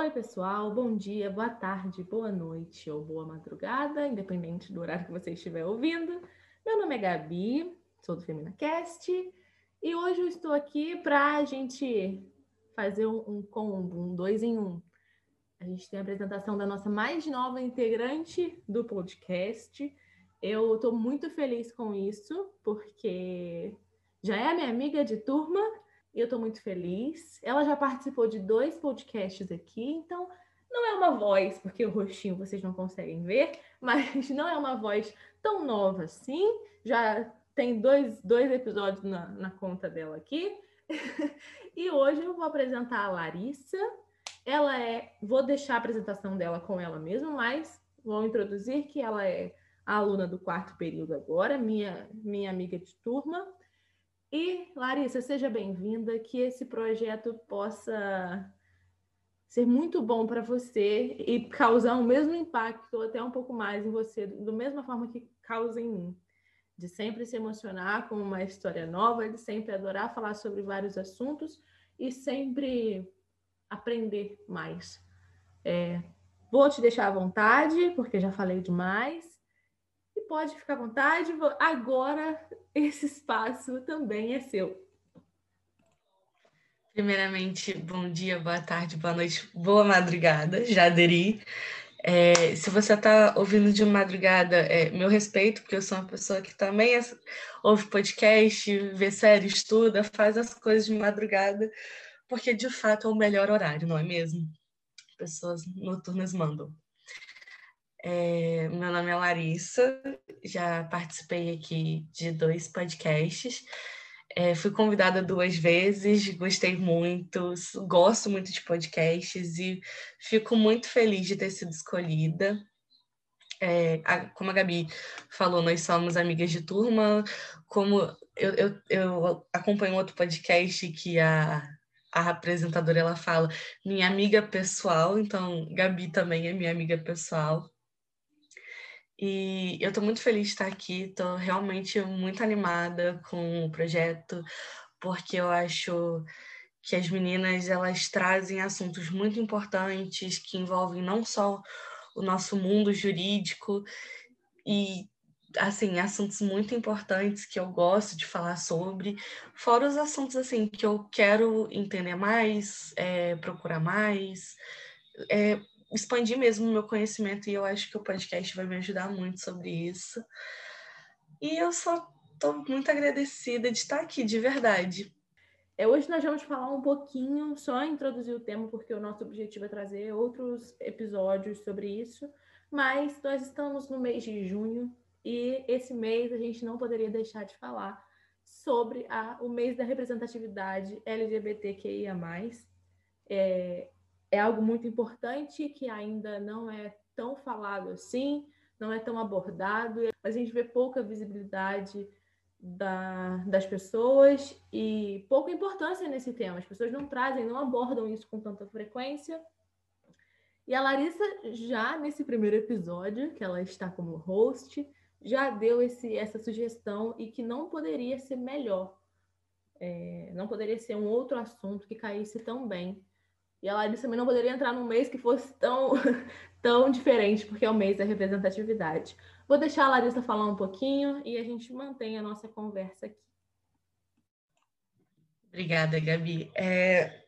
Oi, pessoal, bom dia, boa tarde, boa noite ou boa madrugada, independente do horário que você estiver ouvindo. Meu nome é Gabi, sou do Femina Cast e hoje eu estou aqui para a gente fazer um, combo, um dois em um. A gente tem a apresentação da nossa mais nova integrante do podcast. Eu estou muito feliz com isso, porque já é minha amiga de turma eu estou muito feliz. Ela já participou de dois podcasts aqui, então não é uma voz, porque o rostinho vocês não conseguem ver, mas não é uma voz tão nova assim. Já tem dois, dois episódios na, na conta dela aqui. e hoje eu vou apresentar a Larissa. Ela é. Vou deixar a apresentação dela com ela mesma, mas vou introduzir que ela é aluna do quarto período agora, minha, minha amiga de turma. E, Larissa, seja bem-vinda, que esse projeto possa ser muito bom para você e causar o mesmo impacto, ou até um pouco mais em você, da mesma forma que causa em mim. De sempre se emocionar com uma história nova, de sempre adorar falar sobre vários assuntos e sempre aprender mais. É, vou te deixar à vontade, porque já falei demais pode ficar à vontade. Agora esse espaço também é seu. Primeiramente, bom dia, boa tarde, boa noite, boa madrugada, já aderi. É, se você está ouvindo de madrugada, é, meu respeito, porque eu sou uma pessoa que também é, ouve podcast, vê série, estuda, faz as coisas de madrugada, porque de fato é o melhor horário, não é mesmo? Pessoas noturnas mandam. É, meu nome é Larissa, já participei aqui de dois podcasts. É, fui convidada duas vezes, gostei muito, gosto muito de podcasts e fico muito feliz de ter sido escolhida. É, a, como a Gabi falou, nós somos amigas de turma. Como eu, eu, eu acompanho outro podcast que a, a apresentadora ela fala, minha amiga pessoal, então Gabi também é minha amiga pessoal. E eu estou muito feliz de estar aqui, estou realmente muito animada com o projeto, porque eu acho que as meninas elas trazem assuntos muito importantes que envolvem não só o nosso mundo jurídico e assim assuntos muito importantes que eu gosto de falar sobre, fora os assuntos assim que eu quero entender mais, é, procurar mais, é, expandir mesmo o meu conhecimento e eu acho que o podcast vai me ajudar muito sobre isso. E eu só estou muito agradecida de estar aqui, de verdade. É, hoje nós vamos falar um pouquinho, só introduzir o tema, porque o nosso objetivo é trazer outros episódios sobre isso. Mas nós estamos no mês de junho e esse mês a gente não poderia deixar de falar sobre a, o mês da representatividade LGBTQIA. É, é algo muito importante que ainda não é tão falado assim, não é tão abordado, mas a gente vê pouca visibilidade da, das pessoas e pouca importância nesse tema. As pessoas não trazem, não abordam isso com tanta frequência. E a Larissa, já nesse primeiro episódio, que ela está como host, já deu esse, essa sugestão e que não poderia ser melhor. É, não poderia ser um outro assunto que caísse tão bem e a Larissa também não poderia entrar num mês que fosse tão, tão diferente, porque é o mês da representatividade. Vou deixar a Larissa falar um pouquinho e a gente mantém a nossa conversa aqui. Obrigada, Gabi. É...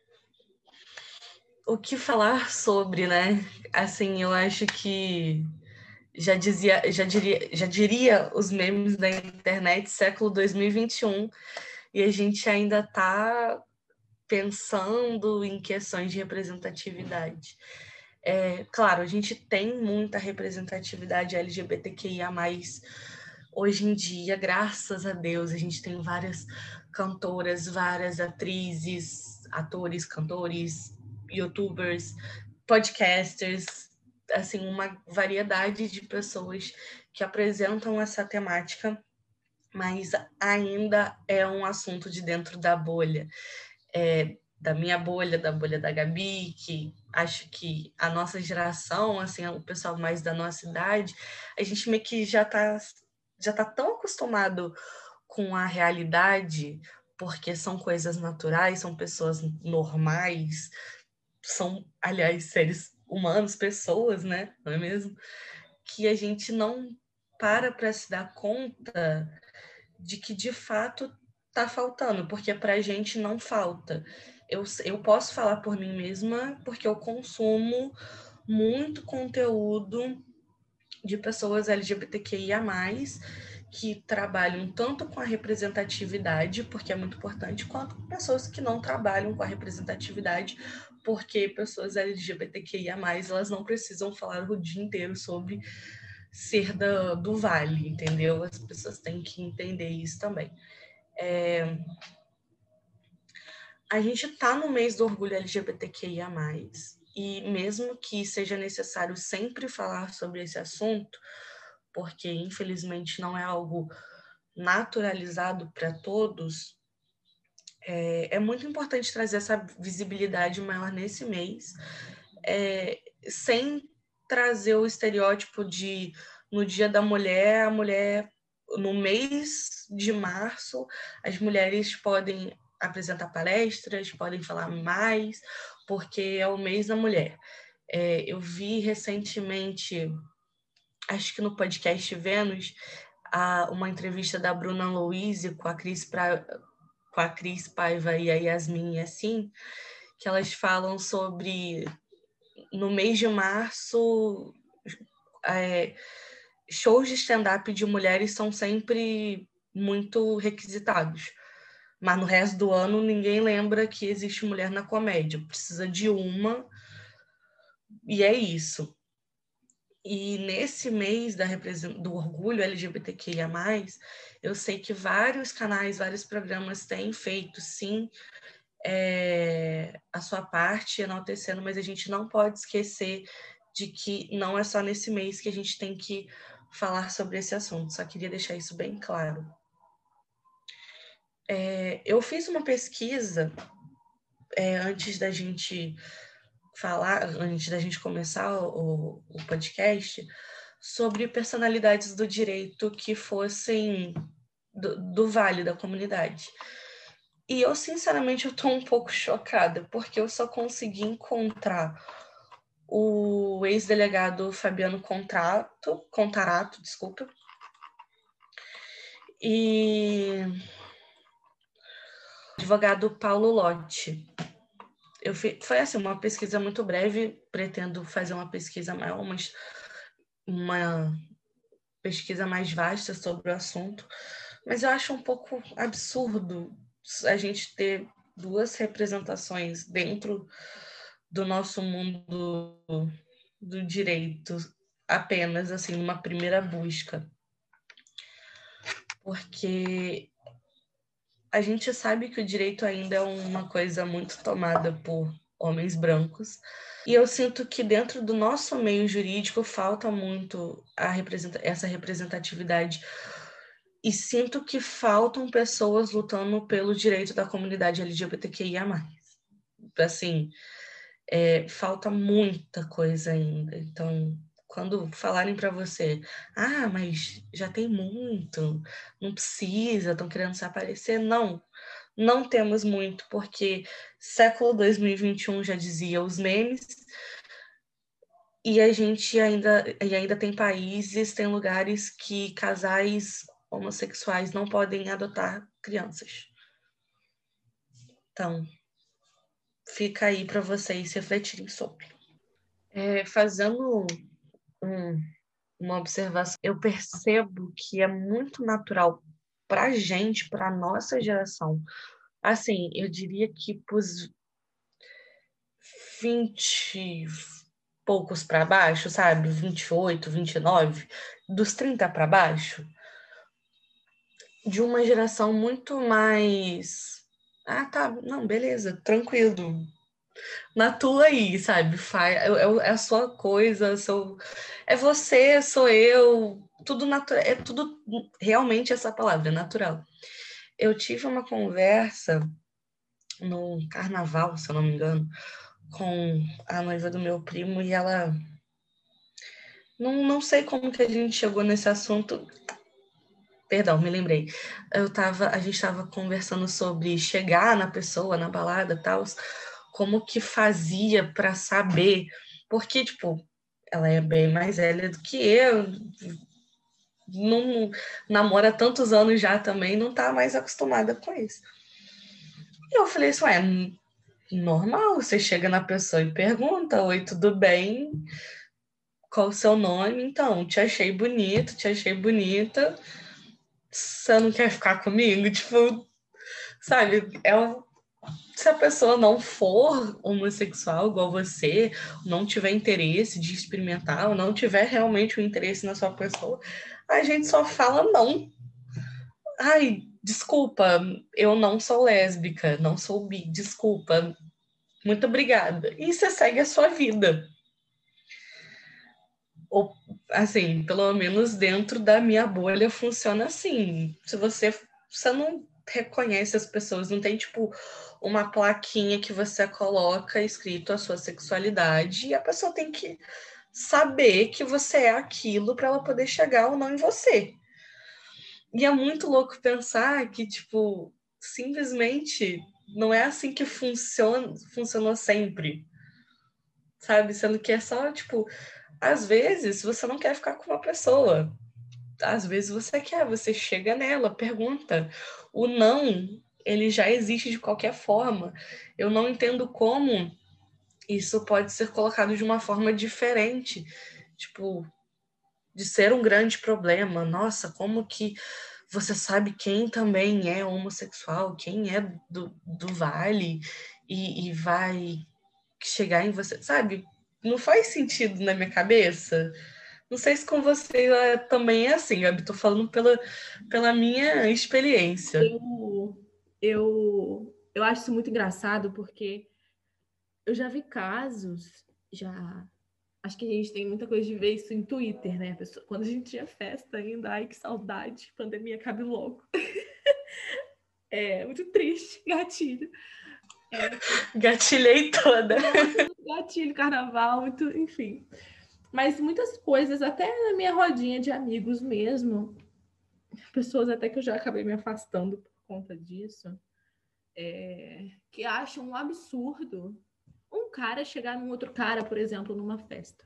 O que falar sobre, né? Assim, eu acho que já dizia, já diria, já diria os memes da internet século 2021 e a gente ainda está pensando em questões de representatividade. É, claro, a gente tem muita representatividade LGBTQIA, hoje em dia, graças a Deus, a gente tem várias cantoras, várias atrizes, atores, cantores, youtubers, podcasters, assim, uma variedade de pessoas que apresentam essa temática, mas ainda é um assunto de dentro da bolha é, da minha bolha, da bolha da Gabi, que acho que a nossa geração, assim, o pessoal mais da nossa idade, a gente meio que já está já tá tão acostumado com a realidade, porque são coisas naturais, são pessoas normais, são, aliás, seres humanos, pessoas, né? Não é mesmo? Que a gente não para para se dar conta de que de fato está faltando, porque para a gente não falta. Eu, eu posso falar por mim mesma, porque eu consumo muito conteúdo de pessoas LGBTQIA, que trabalham tanto com a representatividade, porque é muito importante, quanto com pessoas que não trabalham com a representatividade, porque pessoas LGBTQIA, elas não precisam falar o dia inteiro sobre ser da, do vale, entendeu? As pessoas têm que entender isso também. É... A gente está no mês do orgulho LGBTQIA, e mesmo que seja necessário sempre falar sobre esse assunto, porque infelizmente não é algo naturalizado para todos, é, é, muito importante trazer essa visibilidade maior nesse mês, é, sem trazer o estereótipo de no Dia da Mulher, a mulher, no mês de março, as mulheres podem apresentar palestras, podem falar mais, porque é o mês da mulher. É, eu vi recentemente, acho que no podcast Vênus, a, uma entrevista da Bruna Louise com a Cris, pra, com a Cris Paiva e a Yasmin assim, que elas falam sobre no mês de março, é, shows de stand-up de mulheres são sempre muito requisitados. Mas no resto do ano ninguém lembra que existe mulher na comédia. Precisa de uma e é isso. E nesse mês da do orgulho LGBTQIA+, eu sei que vários canais, vários programas têm feito, sim, é, a sua parte enaltecendo, mas a gente não pode esquecer de que não é só nesse mês que a gente tem que falar sobre esse assunto. Só queria deixar isso bem claro. É, eu fiz uma pesquisa é, antes da gente falar, antes da gente começar o, o podcast, sobre personalidades do direito que fossem do, do Vale da comunidade. E eu, sinceramente, eu tô um pouco chocada, porque eu só consegui encontrar o ex-delegado Fabiano Contrato, Contarato, desculpa, e o advogado Paulo Lotti. Eu fi, foi assim, uma pesquisa muito breve, pretendo fazer uma pesquisa maior, mas uma pesquisa mais vasta sobre o assunto, mas eu acho um pouco absurdo a gente ter duas representações dentro do nosso mundo do direito, apenas assim, numa primeira busca. Porque a gente sabe que o direito ainda é uma coisa muito tomada por homens brancos. E eu sinto que dentro do nosso meio jurídico falta muito representa essa representatividade e sinto que faltam pessoas lutando pelo direito da comunidade LGBTQIA+. Assim, é, falta muita coisa ainda. Então, quando falarem para você, ah, mas já tem muito, não precisa, estão querendo se aparecer, não. Não temos muito, porque século 2021 já dizia os memes, e a gente ainda, e ainda tem países, tem lugares que casais homossexuais não podem adotar crianças. Então, fica aí para vocês refletirem sobre. É, fazendo um, uma observação, eu percebo que é muito natural para a gente, para a nossa geração. Assim, eu diria que para os 20 poucos para baixo, sabe? 28, 29, dos 30 para baixo, de uma geração muito mais. Ah, tá, não, beleza, tranquilo. Na tua aí, sabe? É, é, é a sua coisa, sou, é você, sou eu, tudo natural, é tudo realmente essa palavra, natural. Eu tive uma conversa no carnaval, se eu não me engano, com a noiva do meu primo e ela não, não sei como que a gente chegou nesse assunto. Perdão, me lembrei. Eu tava, a gente estava conversando sobre chegar na pessoa, na balada tal, como que fazia para saber, porque, tipo, ela é bem mais velha do que eu, não namora tantos anos já também, não tá mais acostumada com isso. E eu falei assim, ué, normal, você chega na pessoa e pergunta, oi, tudo bem? Qual o seu nome? Então, te achei bonito, te achei bonita, você não quer ficar comigo? Tipo, sabe, é um, se a pessoa não for homossexual igual você, não tiver interesse de experimentar, ou não tiver realmente o um interesse na sua pessoa, a gente só fala não. Ai, desculpa, eu não sou lésbica, não sou bi, desculpa. Muito obrigada. E você segue a sua vida. Ou, assim, pelo menos dentro da minha bolha funciona assim. Se você, você não reconhece as pessoas, não tem, tipo, uma plaquinha que você coloca escrito a sua sexualidade e a pessoa tem que saber que você é aquilo para ela poder chegar ou não em você. E é muito louco pensar que, tipo, simplesmente não é assim que funciona, funcionou sempre. Sabe? Sendo que é só, tipo, às vezes você não quer ficar com uma pessoa. Às vezes você quer, você chega nela, pergunta. O não, ele já existe de qualquer forma. Eu não entendo como isso pode ser colocado de uma forma diferente. Tipo, de ser um grande problema. Nossa, como que você sabe quem também é homossexual, quem é do, do vale e, e vai chegar em você, sabe? Não faz sentido na minha cabeça. Não sei se com você também é assim, Gabi. Tô falando pela, pela minha experiência. Eu, eu, eu acho isso muito engraçado porque eu já vi casos, já Acho que a gente tem muita coisa de ver isso em Twitter, né? Pessoa, quando a gente tinha festa ainda, ai que saudade, pandemia cabe logo. é muito triste, gatilho. Gatilhei toda. Gatilho, carnaval, muito, enfim. Mas muitas coisas, até na minha rodinha de amigos mesmo, pessoas até que eu já acabei me afastando por conta disso, é, que acham um absurdo um cara chegar num outro cara, por exemplo, numa festa.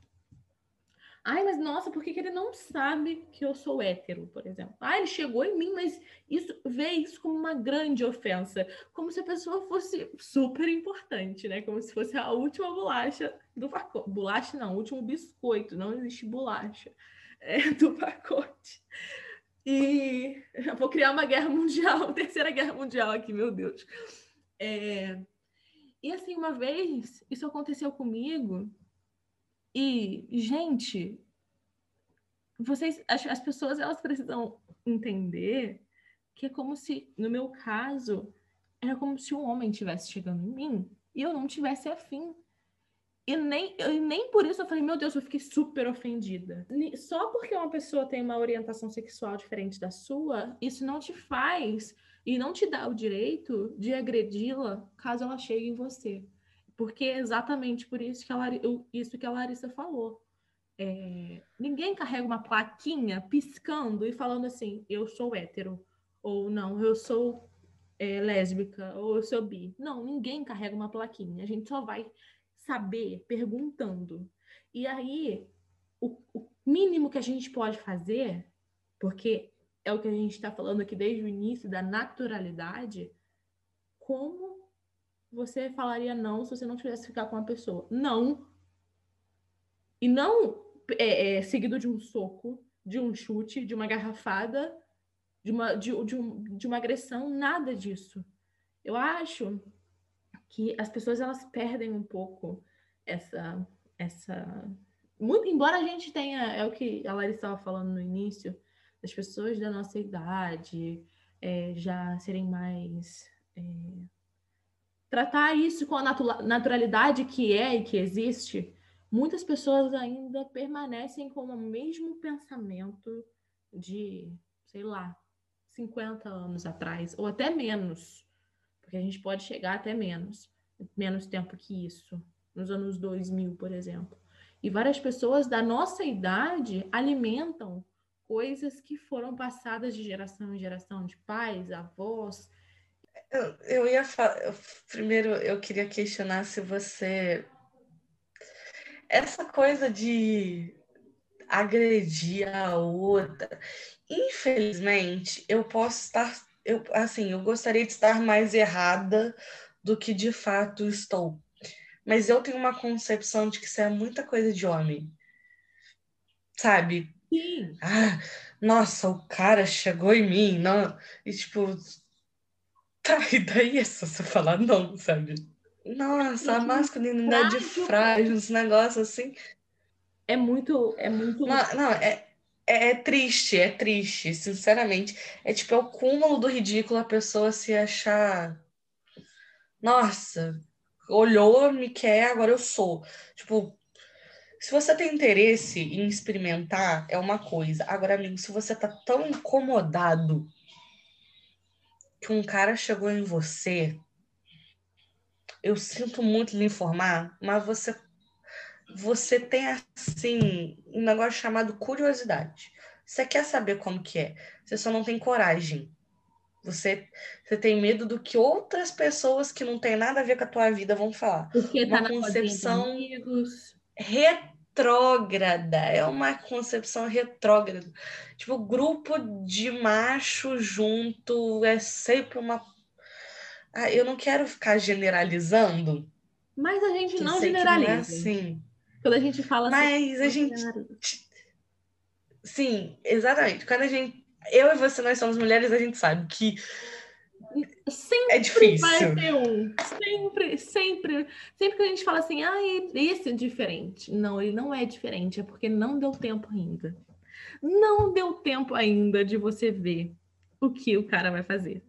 Ai, mas nossa, por que, que ele não sabe que eu sou hétero, por exemplo? Ah, ele chegou em mim, mas isso vê isso como uma grande ofensa, como se a pessoa fosse super importante, né? Como se fosse a última bolacha do pacote. Bolacha não, último biscoito, não existe bolacha é, do pacote. E eu vou criar uma guerra mundial, terceira guerra mundial aqui, meu Deus. É, e assim, uma vez isso aconteceu comigo. E, gente, vocês, as, as pessoas elas precisam entender que é como se, no meu caso, era como se um homem estivesse chegando em mim e eu não tivesse afim. E nem, e nem por isso eu falei, meu Deus, eu fiquei super ofendida. Só porque uma pessoa tem uma orientação sexual diferente da sua, isso não te faz e não te dá o direito de agredi-la caso ela chegue em você. Porque é exatamente por isso que a, isso que a Larissa falou. É, ninguém carrega uma plaquinha piscando e falando assim, eu sou hétero, ou não, eu sou é, lésbica, ou eu sou bi. Não, ninguém carrega uma plaquinha. A gente só vai saber perguntando. E aí, o, o mínimo que a gente pode fazer, porque é o que a gente está falando aqui desde o início, da naturalidade, como você falaria não se você não tivesse ficar com uma pessoa? Não. E não é, é, seguido de um soco, de um chute, de uma garrafada, de uma, de, de, um, de uma agressão, nada disso. Eu acho que as pessoas elas perdem um pouco essa essa muito embora a gente tenha é o que a Larissa estava falando no início das pessoas da nossa idade é, já serem mais. É, tratar isso com a naturalidade que é e que existe, muitas pessoas ainda permanecem com o mesmo pensamento de, sei lá, 50 anos atrás, ou até menos, porque a gente pode chegar até menos, menos tempo que isso, nos anos 2000, por exemplo. E várias pessoas da nossa idade alimentam coisas que foram passadas de geração em geração, de pais, avós. Eu, eu ia falar. Primeiro, eu queria questionar se você. Essa coisa de agredir a outra. Infelizmente, eu posso estar. Eu, assim, eu gostaria de estar mais errada do que de fato estou. Mas eu tenho uma concepção de que isso é muita coisa de homem. Sabe? Sim. Ah, nossa, o cara chegou em mim, não. E tipo, tá, e daí é só você falar não, sabe? Nossa, a masculinidade frágil, uns negócios assim. É muito, é muito. Não, não é, é, é, triste, é triste, sinceramente. É tipo, é o cúmulo do ridículo a pessoa se achar. Nossa, olhou, me quer, agora eu sou. Tipo, se você tem interesse em experimentar, é uma coisa. Agora, amigo, se você tá tão incomodado que um cara chegou em você, eu sinto muito lhe informar, mas você você tem assim um negócio chamado curiosidade. Você quer saber como que é, você só não tem coragem. Você, você tem medo do que outras pessoas que não tem nada a ver com a tua vida vão falar. Porque uma tá concepção retrógrada, é uma concepção retrógrada. Tipo, grupo de macho junto é sempre uma. Ah, eu não quero ficar generalizando. Mas a gente não generaliza. Não é assim. Quando a gente fala assim. Mas a gente. Sim, exatamente. Quando a gente. Eu e você, nós somos mulheres, a gente sabe que Sempre é difícil. vai ter um. Sempre, sempre. Sempre que a gente fala assim, ah, esse é diferente. Não, ele não é diferente, é porque não deu tempo ainda. Não deu tempo ainda de você ver o que o cara vai fazer.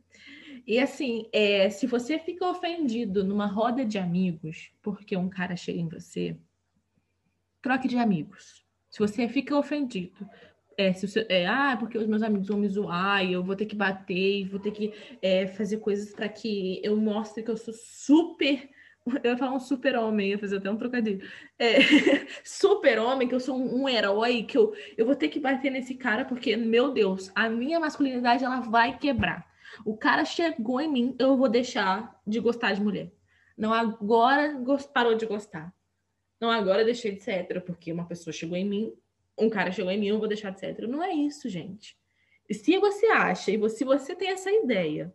E assim, é, se você fica ofendido numa roda de amigos porque um cara chega em você, troque de amigos. Se você fica ofendido é, se é, ah, porque os meus amigos vão me zoar e eu vou ter que bater e vou ter que é, fazer coisas para que eu mostre que eu sou super. Eu ia falar um super-homem, ia fazer até um trocadilho. É, super-homem, que eu sou um, um, herói, que eu, eu vou ter que bater nesse cara, porque, meu Deus, a minha masculinidade ela vai quebrar. O cara chegou em mim, eu vou deixar de gostar de mulher. Não agora parou de gostar. Não agora deixei de ser hétero, porque uma pessoa chegou em mim, um cara chegou em mim, eu vou deixar de ser hétero. Não é isso, gente. Se você acha, e se você tem essa ideia,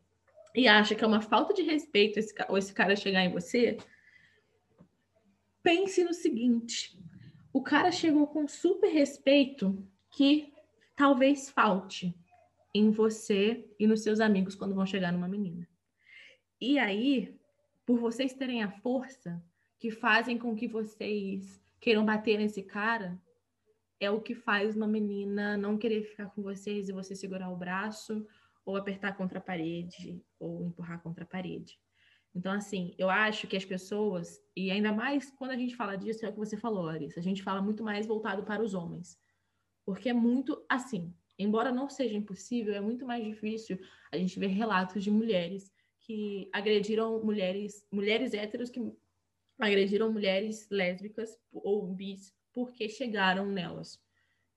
e acha que é uma falta de respeito esse, ou esse cara chegar em você, pense no seguinte: o cara chegou com super respeito que talvez falte em você e nos seus amigos quando vão chegar numa menina. E aí, por vocês terem a força que fazem com que vocês queiram bater nesse cara, é o que faz uma menina não querer ficar com vocês e você segurar o braço ou apertar contra a parede ou empurrar contra a parede. Então, assim, eu acho que as pessoas, e ainda mais quando a gente fala disso, é o que você falou, Larissa, a gente fala muito mais voltado para os homens. Porque é muito assim, embora não seja impossível, é muito mais difícil a gente ver relatos de mulheres que agrediram mulheres, mulheres héteros que agrediram mulheres lésbicas ou bis porque chegaram nelas.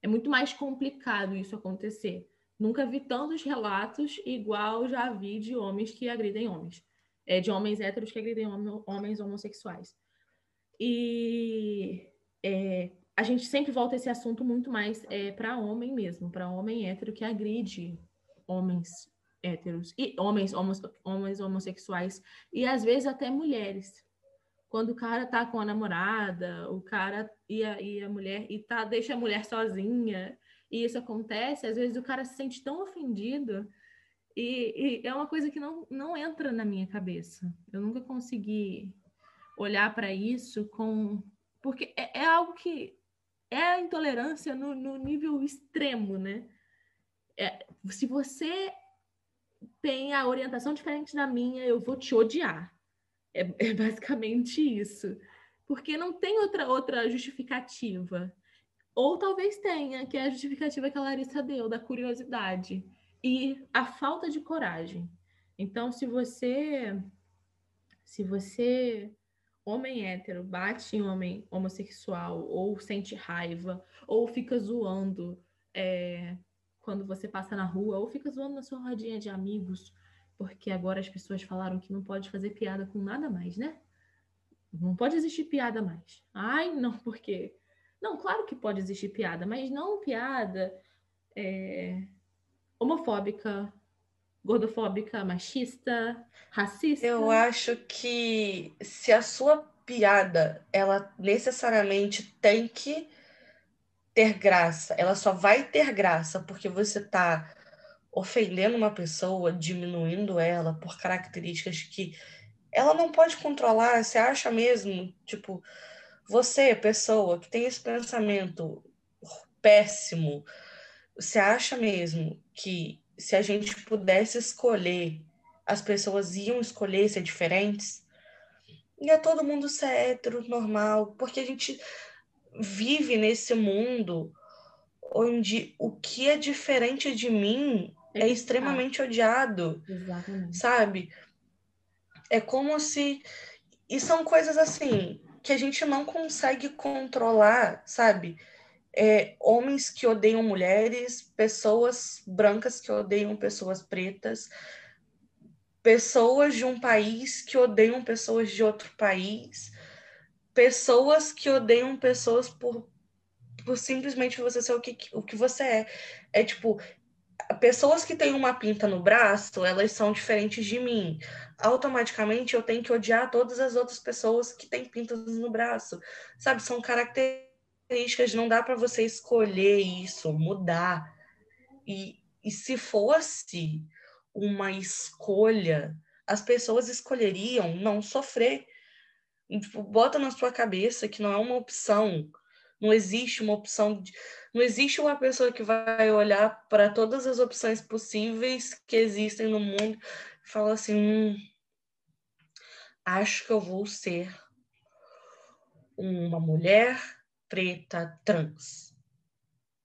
É muito mais complicado isso acontecer. Nunca vi tantos relatos igual já vi de homens que agridem homens. É, de homens héteros que agridem homens homossexuais. E é, a gente sempre volta esse assunto muito mais é, para homem mesmo, para homem hétero que agride homens héteros e homens, homens homossexuais e às vezes até mulheres quando o cara tá com a namorada, o cara e a, e a mulher e tá deixa a mulher sozinha, e isso acontece, às vezes o cara se sente tão ofendido e, e é uma coisa que não, não entra na minha cabeça. Eu nunca consegui olhar para isso com porque é, é, algo que é a intolerância no, no nível extremo, né? É, se você tem a orientação diferente da minha, eu vou te odiar. É, é basicamente isso. Porque não tem outra, outra justificativa. Ou talvez tenha, que é a justificativa que a Larissa deu, da curiosidade. E a falta de coragem. Então, se você. Se você, homem hétero, bate em homem homossexual, ou sente raiva, ou fica zoando é, quando você passa na rua, ou fica zoando na sua rodinha de amigos, porque agora as pessoas falaram que não pode fazer piada com nada mais, né? Não pode existir piada mais. Ai, não, por quê? Não, claro que pode existir piada, mas não piada é, homofóbica, gordofóbica, machista, racista. Eu acho que se a sua piada, ela necessariamente tem que ter graça, ela só vai ter graça porque você tá ofendendo uma pessoa, diminuindo ela por características que ela não pode controlar. Você acha mesmo, tipo, você, pessoa que tem esse pensamento péssimo, você acha mesmo que se a gente pudesse escolher, as pessoas iam escolher ser diferentes? Ia é todo mundo ser hétero, normal, porque a gente vive nesse mundo onde o que é diferente de mim é extremamente odiado. Exatamente. Sabe? É como se. E são coisas assim que a gente não consegue controlar, sabe? É, homens que odeiam mulheres, pessoas brancas que odeiam pessoas pretas, pessoas de um país que odeiam pessoas de outro país, pessoas que odeiam pessoas por, por simplesmente você ser o que, o que você é. É tipo, pessoas que têm uma pinta no braço, elas são diferentes de mim. Automaticamente eu tenho que odiar todas as outras pessoas que têm pintas no braço. Sabe, são características, não dá para você escolher isso, mudar. E, e se fosse uma escolha, as pessoas escolheriam não sofrer. Tipo, bota na sua cabeça que não é uma opção. Não existe uma opção. De... Não existe uma pessoa que vai olhar para todas as opções possíveis que existem no mundo e falar assim: hum, acho que eu vou ser uma mulher preta trans.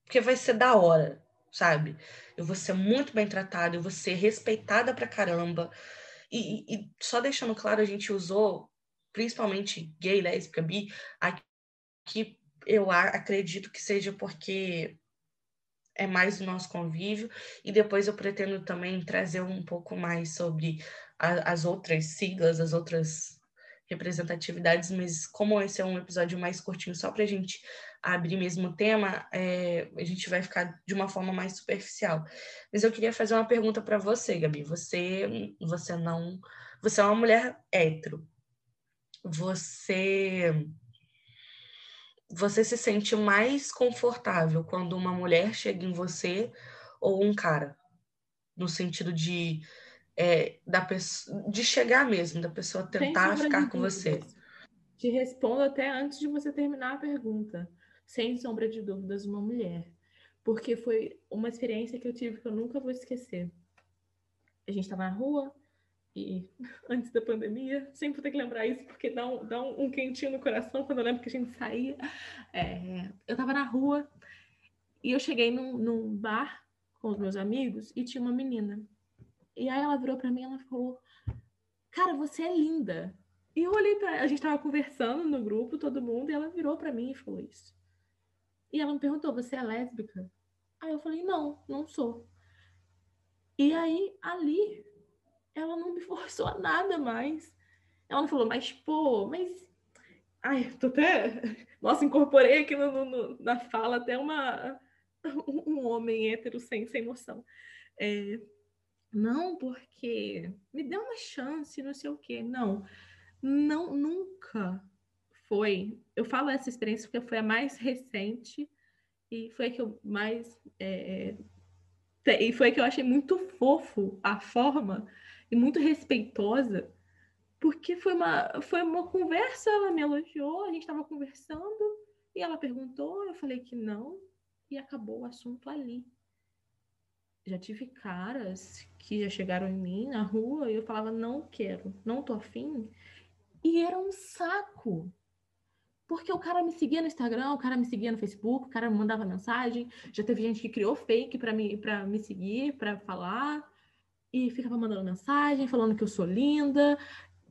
Porque vai ser da hora, sabe? Eu vou ser muito bem tratada, eu vou ser respeitada pra caramba. E, e, só deixando claro, a gente usou principalmente gay, lésbica, bi, aqui eu acredito que seja porque é mais o nosso convívio, e depois eu pretendo também trazer um pouco mais sobre a, as outras siglas, as outras representatividades, mas como esse é um episódio mais curtinho, só para a gente abrir mesmo o tema, é, a gente vai ficar de uma forma mais superficial. Mas eu queria fazer uma pergunta para você, Gabi. Você, você não, você é uma mulher hétero. Você você se sente mais confortável quando uma mulher chega em você ou um cara? No sentido de, é, da pessoa, de chegar mesmo, da pessoa tentar ficar com você. Te respondo até antes de você terminar a pergunta. Sem sombra de dúvidas, uma mulher. Porque foi uma experiência que eu tive que eu nunca vou esquecer. A gente estava na rua, e antes da pandemia, sempre tem que lembrar isso, porque dá um, dá um, quentinho no coração quando eu lembro que a gente saía. É, eu tava na rua e eu cheguei num, num, bar com os meus amigos e tinha uma menina. E aí ela virou para mim e ela falou: Cara, você é linda. E eu olhei para a gente tava conversando no grupo, todo mundo, e ela virou para mim e falou isso. E ela me perguntou: Você é lésbica? Aí eu falei: Não, não sou. E aí ali ela não me forçou a nada mais. Ela não falou, mas pô, mas. Ai, tô até. Nossa, incorporei aqui no, no, na fala até uma um homem hétero sem, sem noção. É... Não, porque me deu uma chance, não sei o quê. Não, não, nunca foi. Eu falo essa experiência porque foi a mais recente e foi a que eu mais. É... E foi a que eu achei muito fofo a forma e muito respeitosa, porque foi uma, foi uma conversa, ela me elogiou, a gente estava conversando, e ela perguntou, eu falei que não, e acabou o assunto ali. Já tive caras que já chegaram em mim na rua e eu falava, não quero, não tô afim. E era um saco. Porque o cara me seguia no Instagram, o cara me seguia no Facebook, o cara me mandava mensagem. Já teve gente que criou fake para me, pra me seguir, para falar e ficava mandando mensagem, falando que eu sou linda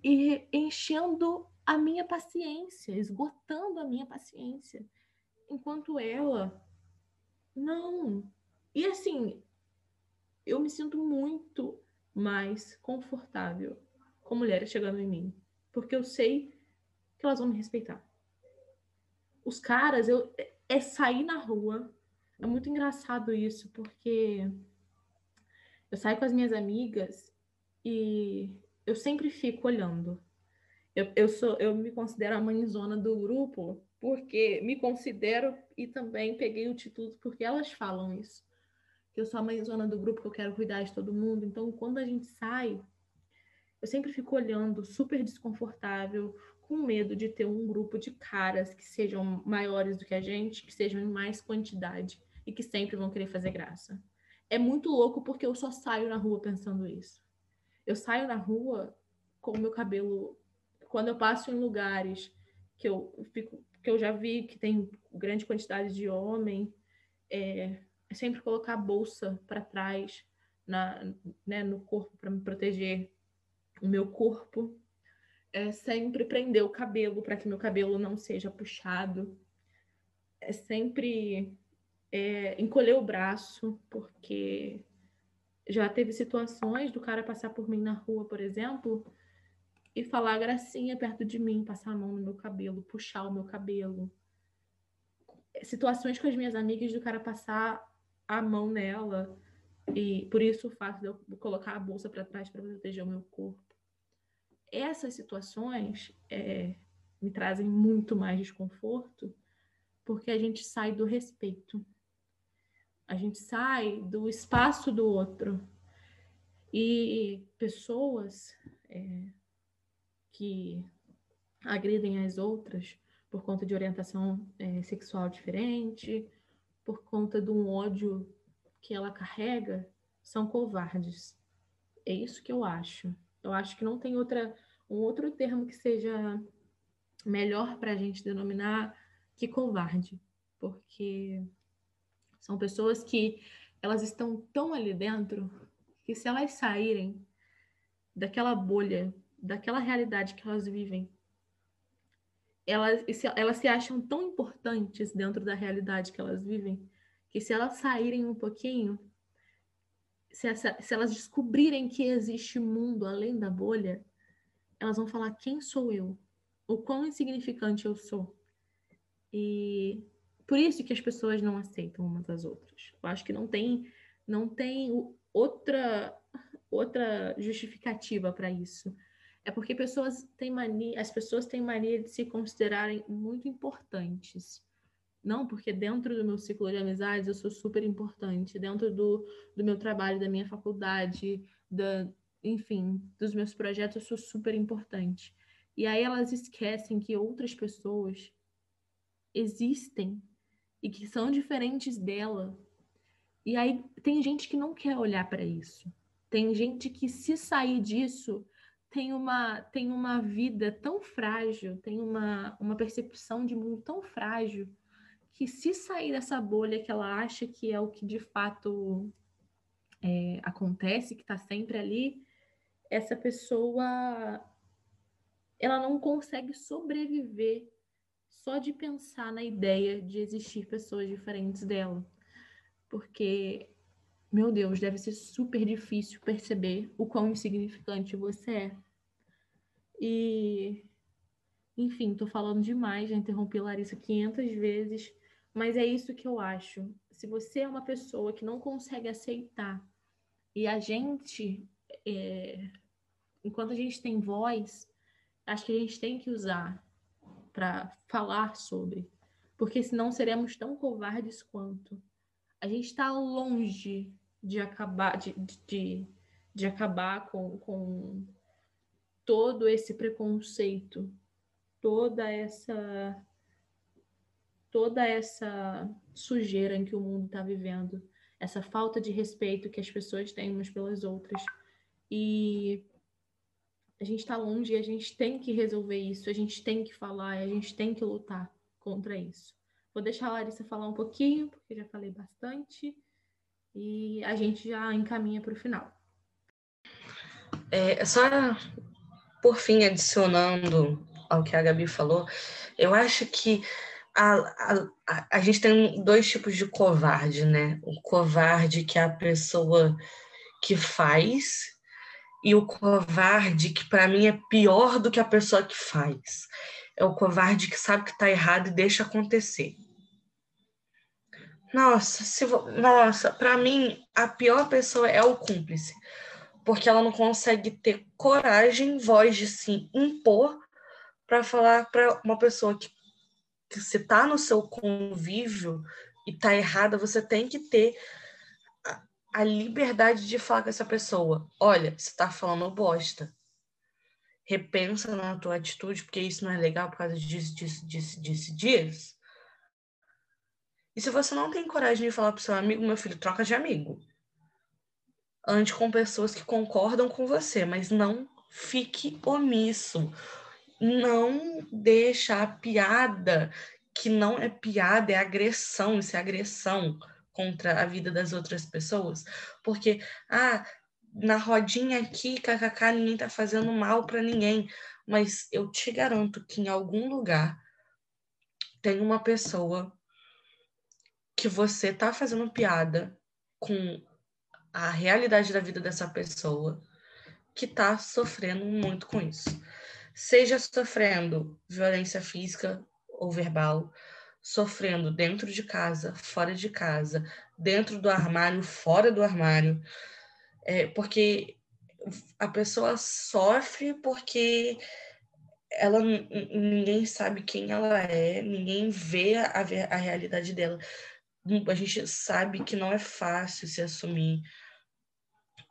e enchendo a minha paciência, esgotando a minha paciência. Enquanto ela, não. E assim, eu me sinto muito mais confortável com mulheres chegando em mim, porque eu sei que elas vão me respeitar. Os caras, eu é sair na rua. É muito engraçado isso, porque eu saio com as minhas amigas e eu sempre fico olhando. Eu, eu, sou, eu me considero a mãezona do grupo, porque me considero e também peguei o título porque elas falam isso. Que eu sou a mãezona do grupo, que eu quero cuidar de todo mundo. Então, quando a gente sai, eu sempre fico olhando, super desconfortável, com medo de ter um grupo de caras que sejam maiores do que a gente, que sejam em mais quantidade e que sempre vão querer fazer graça. É muito louco porque eu só saio na rua pensando isso. Eu saio na rua com o meu cabelo. Quando eu passo em lugares que eu fico, que eu já vi que tem grande quantidade de homem, é, é sempre colocar a bolsa para trás na, né, no corpo para me proteger o meu corpo é sempre prender o cabelo para que meu cabelo não seja puxado. É sempre é, encolher o braço, porque já teve situações do cara passar por mim na rua, por exemplo, e falar gracinha perto de mim, passar a mão no meu cabelo, puxar o meu cabelo. Situações com as minhas amigas do cara passar a mão nela, e por isso o fato de eu colocar a bolsa para trás para proteger o meu corpo essas situações é, me trazem muito mais desconforto porque a gente sai do respeito, a gente sai do espaço do outro. E pessoas é, que agridem as outras por conta de orientação é, sexual diferente, por conta de um ódio que ela carrega, são covardes. É isso que eu acho. Eu acho que não tem outra, um outro termo que seja melhor para a gente denominar que covarde, porque são pessoas que elas estão tão ali dentro que se elas saírem daquela bolha, daquela realidade que elas vivem, elas, elas se acham tão importantes dentro da realidade que elas vivem, que se elas saírem um pouquinho, se, essa, se elas descobrirem que existe mundo além da bolha, elas vão falar quem sou eu, o quão insignificante eu sou. E por isso que as pessoas não aceitam umas às outras. Eu acho que não tem, não tem outra, outra justificativa para isso. É porque pessoas têm mania, as pessoas têm mania de se considerarem muito importantes. Não, porque dentro do meu ciclo de amizades eu sou super importante, dentro do, do meu trabalho, da minha faculdade, da, enfim, dos meus projetos eu sou super importante. E aí elas esquecem que outras pessoas existem e que são diferentes dela. E aí tem gente que não quer olhar para isso. Tem gente que se sair disso tem uma tem uma vida tão frágil, tem uma, uma percepção de mundo tão frágil que se sair dessa bolha que ela acha que é o que de fato é, acontece, que está sempre ali, essa pessoa ela não consegue sobreviver só de pensar na ideia de existir pessoas diferentes dela. Porque, meu Deus, deve ser super difícil perceber o quão insignificante você é. E, enfim, tô falando demais, já interrompi Larissa 500 vezes. Mas é isso que eu acho. Se você é uma pessoa que não consegue aceitar e a gente, é, enquanto a gente tem voz, acho que a gente tem que usar para falar sobre, porque senão seremos tão covardes quanto. A gente está longe de acabar de, de, de acabar com, com todo esse preconceito, toda essa toda essa sujeira em que o mundo está vivendo, essa falta de respeito que as pessoas têm umas pelas outras. E a gente está longe e a gente tem que resolver isso, a gente tem que falar, a gente tem que lutar contra isso. Vou deixar a Larissa falar um pouquinho, porque já falei bastante, e a gente já encaminha para o final. É, só por fim, adicionando ao que a Gabi falou, eu acho que a, a, a gente tem dois tipos de covarde, né? O covarde que é a pessoa que faz, e o covarde, que para mim é pior do que a pessoa que faz. É o covarde que sabe que está errado e deixa acontecer. Nossa, se vo... nossa, para mim a pior pessoa é o cúmplice, porque ela não consegue ter coragem, voz de se impor para falar para uma pessoa que, que se tá no seu convívio e tá errada, você tem que ter a, liberdade de falar com essa pessoa. Olha, você tá falando bosta. Repensa na tua atitude, porque isso não é legal por causa disso, disso, disso, disso, disso. E se você não tem coragem de falar pro seu amigo, meu filho, troca de amigo. Ande com pessoas que concordam com você, mas não fique omisso. Não deixa a piada, que não é piada, é agressão, isso é agressão contra a vida das outras pessoas. Porque, ah, na rodinha aqui, kkk, ninguém tá fazendo mal para ninguém. Mas eu te garanto que em algum lugar tem uma pessoa que você tá fazendo piada com a realidade da vida dessa pessoa que tá sofrendo muito com isso. Seja sofrendo violência física ou verbal, sofrendo dentro de casa, fora de casa, dentro do armário, fora do armário, é, porque a pessoa sofre porque ela ninguém sabe quem ela é, ninguém vê a, a realidade dela a gente sabe que não é fácil se assumir.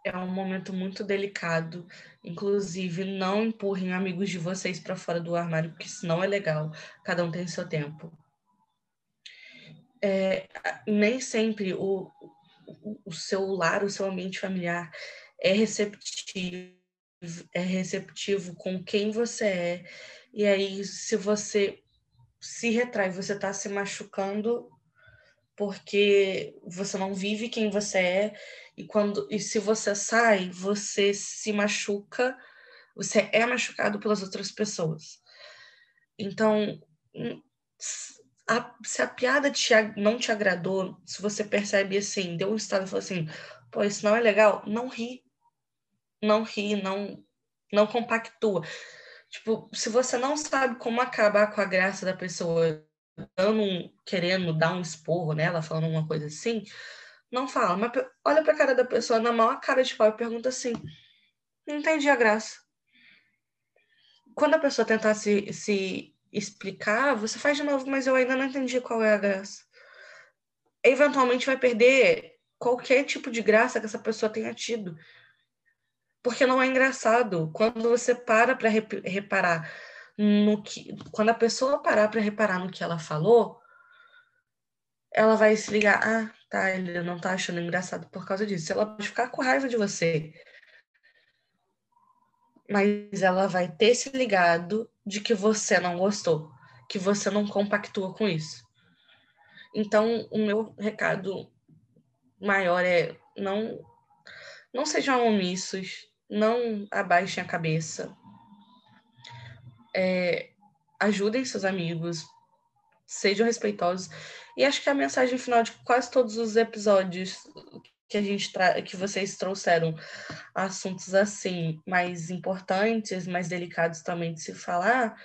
É um momento muito delicado. Inclusive, não empurrem amigos de vocês para fora do armário, porque isso não é legal. Cada um tem seu tempo. É, nem sempre o, o, o seu lar, o seu ambiente familiar é receptivo, é receptivo com quem você é. E aí, se você se retrai, você está se machucando porque você não vive quem você é e quando e se você sai, você se machuca, você é machucado pelas outras pessoas. Então, hum, a, se a piada te, não te agradou, se você percebe assim, deu um estado e falou assim, pô, isso não é legal, não ri. Não ri, não, não compactua. Tipo, se você não sabe como acabar com a graça da pessoa dando um, querendo dar um esporro nela, falando uma coisa assim, não fala, mas olha pra cara da pessoa na maior cara de pau e pergunta assim: não entendi a graça. Quando a pessoa tentar se, se explicar, você faz de novo, mas eu ainda não entendi qual é a graça. Eventualmente vai perder qualquer tipo de graça que essa pessoa tenha tido. Porque não é engraçado. Quando você para para reparar no que quando a pessoa parar para reparar no que ela falou, ela vai se ligar, ah, tá, ele não tá achando engraçado por causa disso. Ela pode ficar com raiva de você. Mas ela vai ter se ligado de que você não gostou, que você não compactua com isso. Então, o meu recado maior é não não sejam omissos, não abaixem a cabeça, é, ajudem seus amigos, sejam respeitosos. E acho que a mensagem final de quase todos os episódios que a gente que vocês trouxeram assuntos assim mais importantes, mais delicados também de se falar,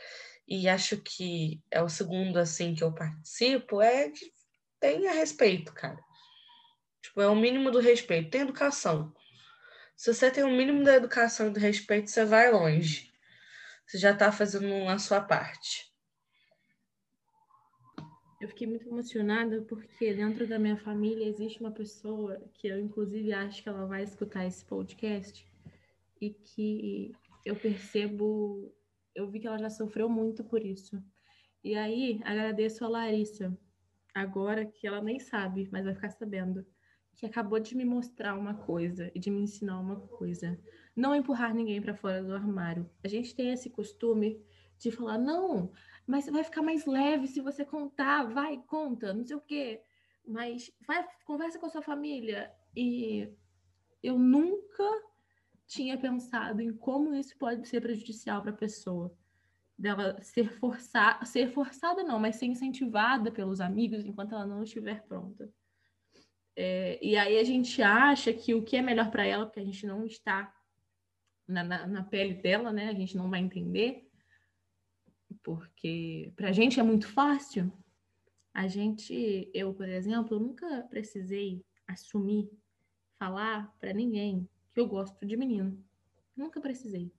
e acho que é o segundo assim que eu participo, é que tenha respeito, cara. Tipo, é o mínimo do respeito, tem educação. Se você tem o mínimo da educação e do respeito, você vai longe você já está fazendo a sua parte. Eu fiquei muito emocionada porque dentro da minha família existe uma pessoa que eu, inclusive, acho que ela vai escutar esse podcast e que eu percebo, eu vi que ela já sofreu muito por isso. E aí, agradeço a Larissa, agora que ela nem sabe, mas vai ficar sabendo, que acabou de me mostrar uma coisa e de me ensinar uma coisa não empurrar ninguém para fora do armário. A gente tem esse costume de falar, não, mas vai ficar mais leve se você contar, vai, conta, não sei o quê. Mas vai, conversa com a sua família. E eu nunca tinha pensado em como isso pode ser prejudicial para a pessoa. Dela ser forçada, ser forçada não, mas ser incentivada pelos amigos enquanto ela não estiver pronta. É, e aí a gente acha que o que é melhor para ela, porque a gente não está na, na, na pele dela, né? A gente não vai entender, porque para a gente é muito fácil. A gente, eu, por exemplo, nunca precisei assumir, falar para ninguém que eu gosto de menino. Nunca precisei.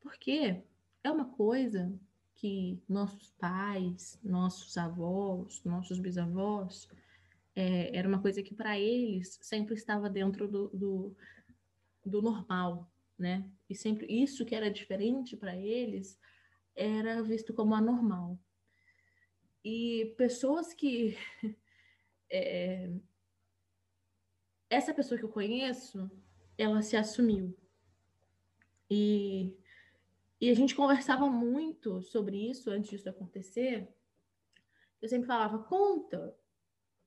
Porque é uma coisa que nossos pais, nossos avós, nossos bisavós, é, era uma coisa que para eles sempre estava dentro do, do, do, normal, né? E sempre isso que era diferente para eles era visto como anormal. E pessoas que. É, essa pessoa que eu conheço, ela se assumiu. E, e a gente conversava muito sobre isso antes disso acontecer. Eu sempre falava: conta,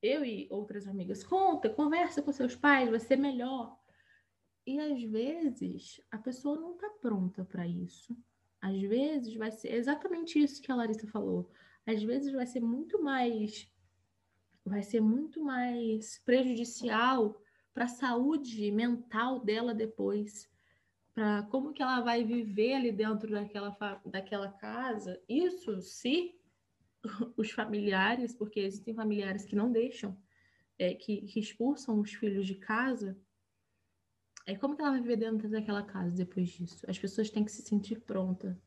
eu e outras amigas, conta, conversa com seus pais, vai ser melhor. E às vezes a pessoa não está pronta para isso. Às vezes vai ser exatamente isso que a Larissa falou. Às vezes vai ser muito mais vai ser muito mais prejudicial para a saúde mental dela depois, para como que ela vai viver ali dentro daquela, daquela casa. Isso se os familiares, porque existem familiares que não deixam, é, que, que expulsam os filhos de casa, é como que ela vai viver dentro daquela casa depois disso? As pessoas têm que se sentir pronta.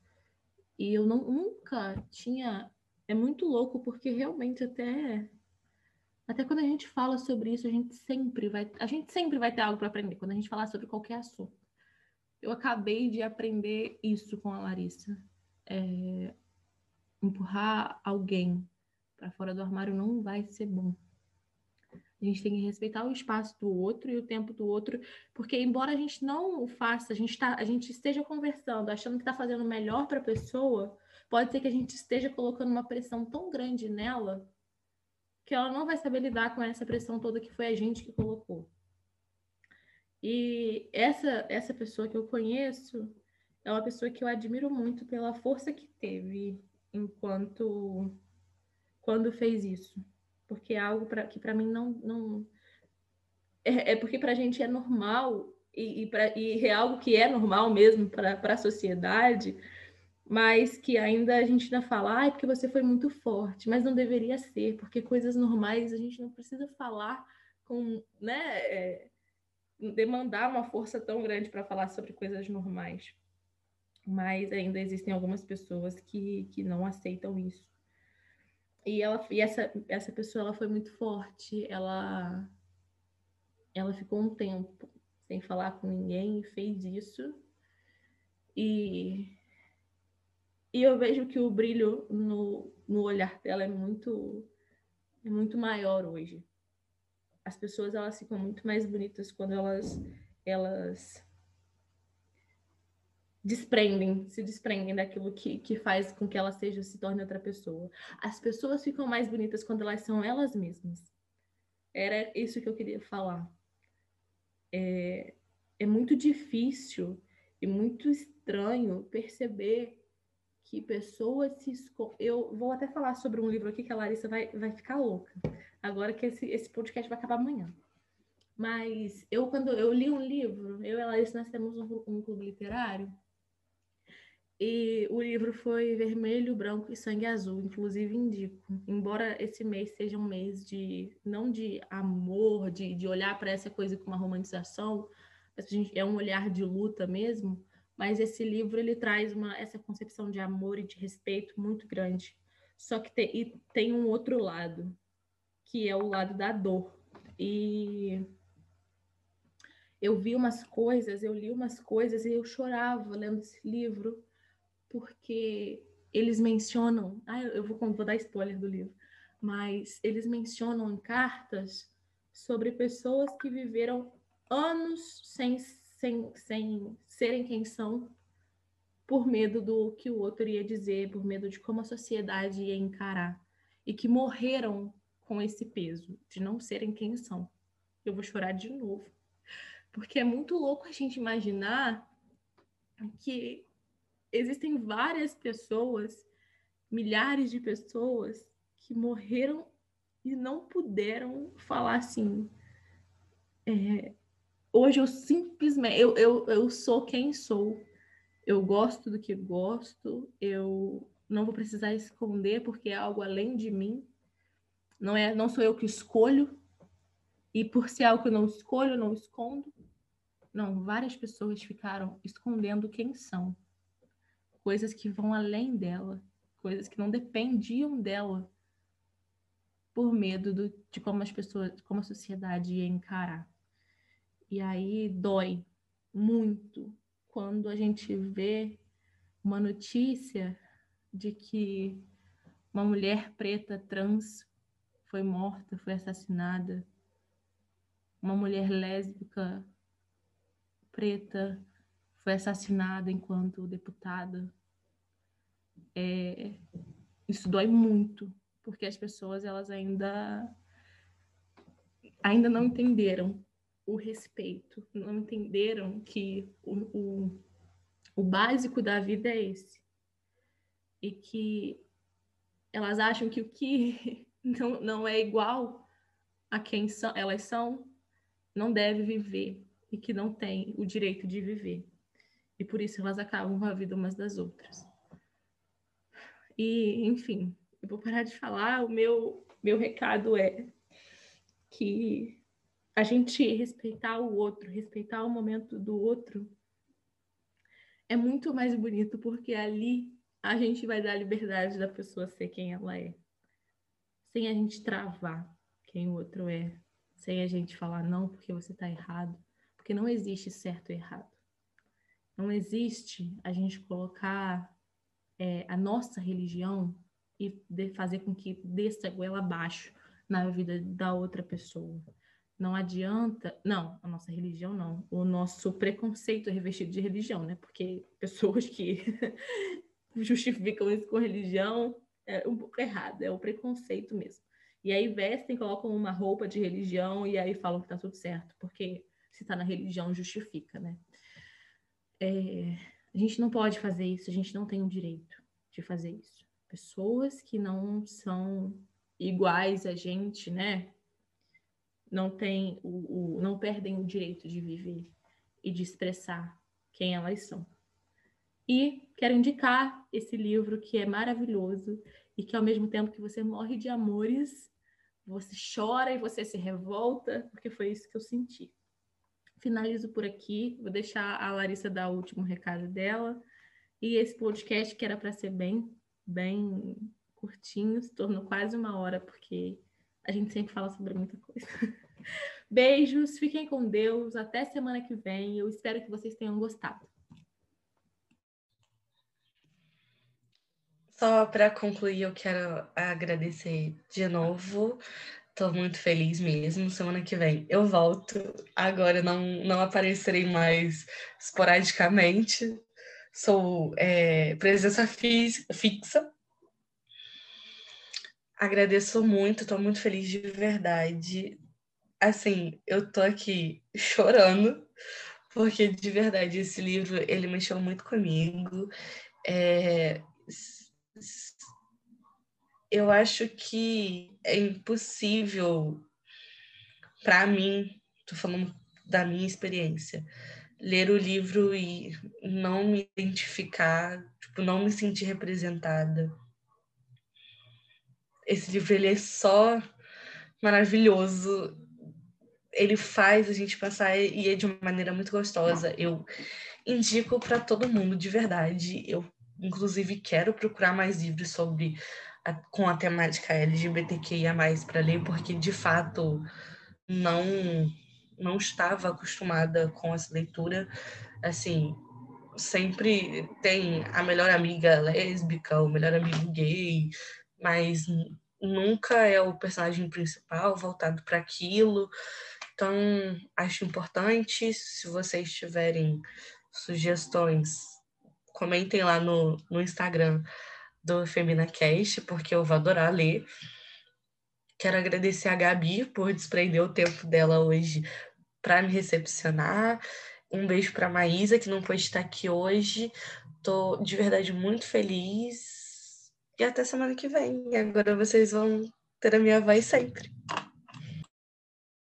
E eu não, nunca tinha. É muito louco, porque realmente até. Até quando a gente fala sobre isso, a gente sempre vai. A gente sempre vai ter algo para aprender quando a gente falar sobre qualquer assunto. Eu acabei de aprender isso com a Larissa. É, empurrar alguém para fora do armário não vai ser bom. A gente tem que respeitar o espaço do outro e o tempo do outro, porque embora a gente não o faça, a gente, tá, a gente esteja conversando, achando que está fazendo melhor para a pessoa, pode ser que a gente esteja colocando uma pressão tão grande nela que ela não vai saber lidar com essa pressão toda que foi a gente que colocou. E essa, essa pessoa que eu conheço é uma pessoa que eu admiro muito pela força que teve enquanto quando fez isso, porque é algo pra, que para mim não não é, é porque para a gente é normal e, e, pra, e é algo que é normal mesmo para a sociedade, mas que ainda a gente ainda fala, ah, é porque você foi muito forte, mas não deveria ser, porque coisas normais a gente não precisa falar com, né, é, demandar uma força tão grande para falar sobre coisas normais mas ainda existem algumas pessoas que, que não aceitam isso. E, ela, e essa, essa pessoa ela foi muito forte, ela, ela ficou um tempo sem falar com ninguém fez isso. E, e eu vejo que o brilho no, no olhar dela é muito, é muito maior hoje. As pessoas elas ficam muito mais bonitas quando elas, elas desprendem, se desprendem daquilo que, que faz com que ela seja, se torne outra pessoa. As pessoas ficam mais bonitas quando elas são elas mesmas. Era isso que eu queria falar. É, é muito difícil e muito estranho perceber que pessoas se escondem. Eu vou até falar sobre um livro aqui que a Larissa vai, vai ficar louca. Agora que esse, esse podcast vai acabar amanhã. Mas eu, quando eu li um livro, eu e a Larissa, nós temos um, um clube literário e o livro foi Vermelho, Branco e Sangue Azul, inclusive indico. Embora esse mês seja um mês de não de amor, de, de olhar para essa coisa com uma romantização, é um olhar de luta mesmo, mas esse livro ele traz uma, essa concepção de amor e de respeito muito grande. Só que tem, tem um outro lado, que é o lado da dor. E eu vi umas coisas, eu li umas coisas e eu chorava lendo esse livro porque eles mencionam, ah, eu vou, vou dar spoiler do livro, mas eles mencionam em cartas sobre pessoas que viveram anos sem, sem, sem serem quem são, por medo do que o outro ia dizer, por medo de como a sociedade ia encarar, e que morreram com esse peso de não serem quem são. Eu vou chorar de novo, porque é muito louco a gente imaginar que existem várias pessoas, milhares de pessoas que morreram e não puderam falar assim. É, hoje eu simplesmente eu, eu, eu sou quem sou. Eu gosto do que gosto, eu não vou precisar esconder porque é algo além de mim. Não é, não sou eu que escolho. E por ser algo que eu não escolho, não escondo. Não, várias pessoas ficaram escondendo quem são. Coisas que vão além dela, coisas que não dependiam dela por medo do, de como as pessoas, como a sociedade ia encarar. E aí dói muito quando a gente vê uma notícia de que uma mulher preta trans foi morta, foi assassinada, uma mulher lésbica preta foi assassinada enquanto deputada. É, isso dói muito, porque as pessoas elas ainda ainda não entenderam o respeito, não entenderam que o, o, o básico da vida é esse. E que elas acham que o que não, não é igual a quem são, elas são, não deve viver e que não tem o direito de viver. E por isso elas acabam a vida umas das outras. E, enfim, eu vou parar de falar. O meu, meu recado é que a gente respeitar o outro, respeitar o momento do outro, é muito mais bonito, porque ali a gente vai dar a liberdade da pessoa ser quem ela é, sem a gente travar quem o outro é, sem a gente falar não porque você está errado, porque não existe certo e errado. Não existe a gente colocar é, a nossa religião e fazer com que desça a goela abaixo na vida da outra pessoa. Não adianta, não, a nossa religião não, o nosso preconceito é revestido de religião, né? Porque pessoas que justificam isso com religião é um pouco errado, é o preconceito mesmo. E aí vestem, colocam uma roupa de religião e aí falam que tá tudo certo, porque se tá na religião justifica, né? É, a gente não pode fazer isso, a gente não tem o direito de fazer isso pessoas que não são iguais a gente, né? Não tem o, o, não perdem o direito de viver e de expressar quem elas são. E quero indicar esse livro que é maravilhoso e que ao mesmo tempo que você morre de amores, você chora e você se revolta, porque foi isso que eu senti. Finalizo por aqui, vou deixar a Larissa dar o último recado dela. E esse podcast que era para ser bem bem curtinho, se tornou quase uma hora, porque a gente sempre fala sobre muita coisa. Beijos, fiquem com Deus, até semana que vem. Eu espero que vocês tenham gostado. Só para concluir, eu quero agradecer de novo. Estou muito feliz mesmo. Semana que vem eu volto. Agora não, não aparecerei mais esporadicamente, sou é, presença fixa. Agradeço muito, estou muito feliz de verdade. Assim, eu tô aqui chorando, porque de verdade esse livro ele mexeu muito comigo. É, eu acho que é impossível para mim, tô falando da minha experiência, ler o livro e não me identificar, tipo, não me sentir representada. Esse livro ele é só maravilhoso. Ele faz a gente passar e é de uma maneira muito gostosa. Eu indico para todo mundo, de verdade. Eu inclusive quero procurar mais livros sobre a, com a temática LGBTQIA+ para ler, porque de fato não não estava acostumada com essa leitura. Assim, sempre tem a melhor amiga lésbica, o melhor amigo gay, mas nunca é o personagem principal voltado para aquilo. Então, acho importante, se vocês tiverem sugestões, comentem lá no, no Instagram do FeminaCast, porque eu vou adorar ler. Quero agradecer a Gabi por desprender o tempo dela hoje para me recepcionar. Um beijo para Maísa, que não pôde estar aqui hoje. Tô de verdade muito feliz. E até semana que vem. Agora vocês vão ter a minha voz sempre.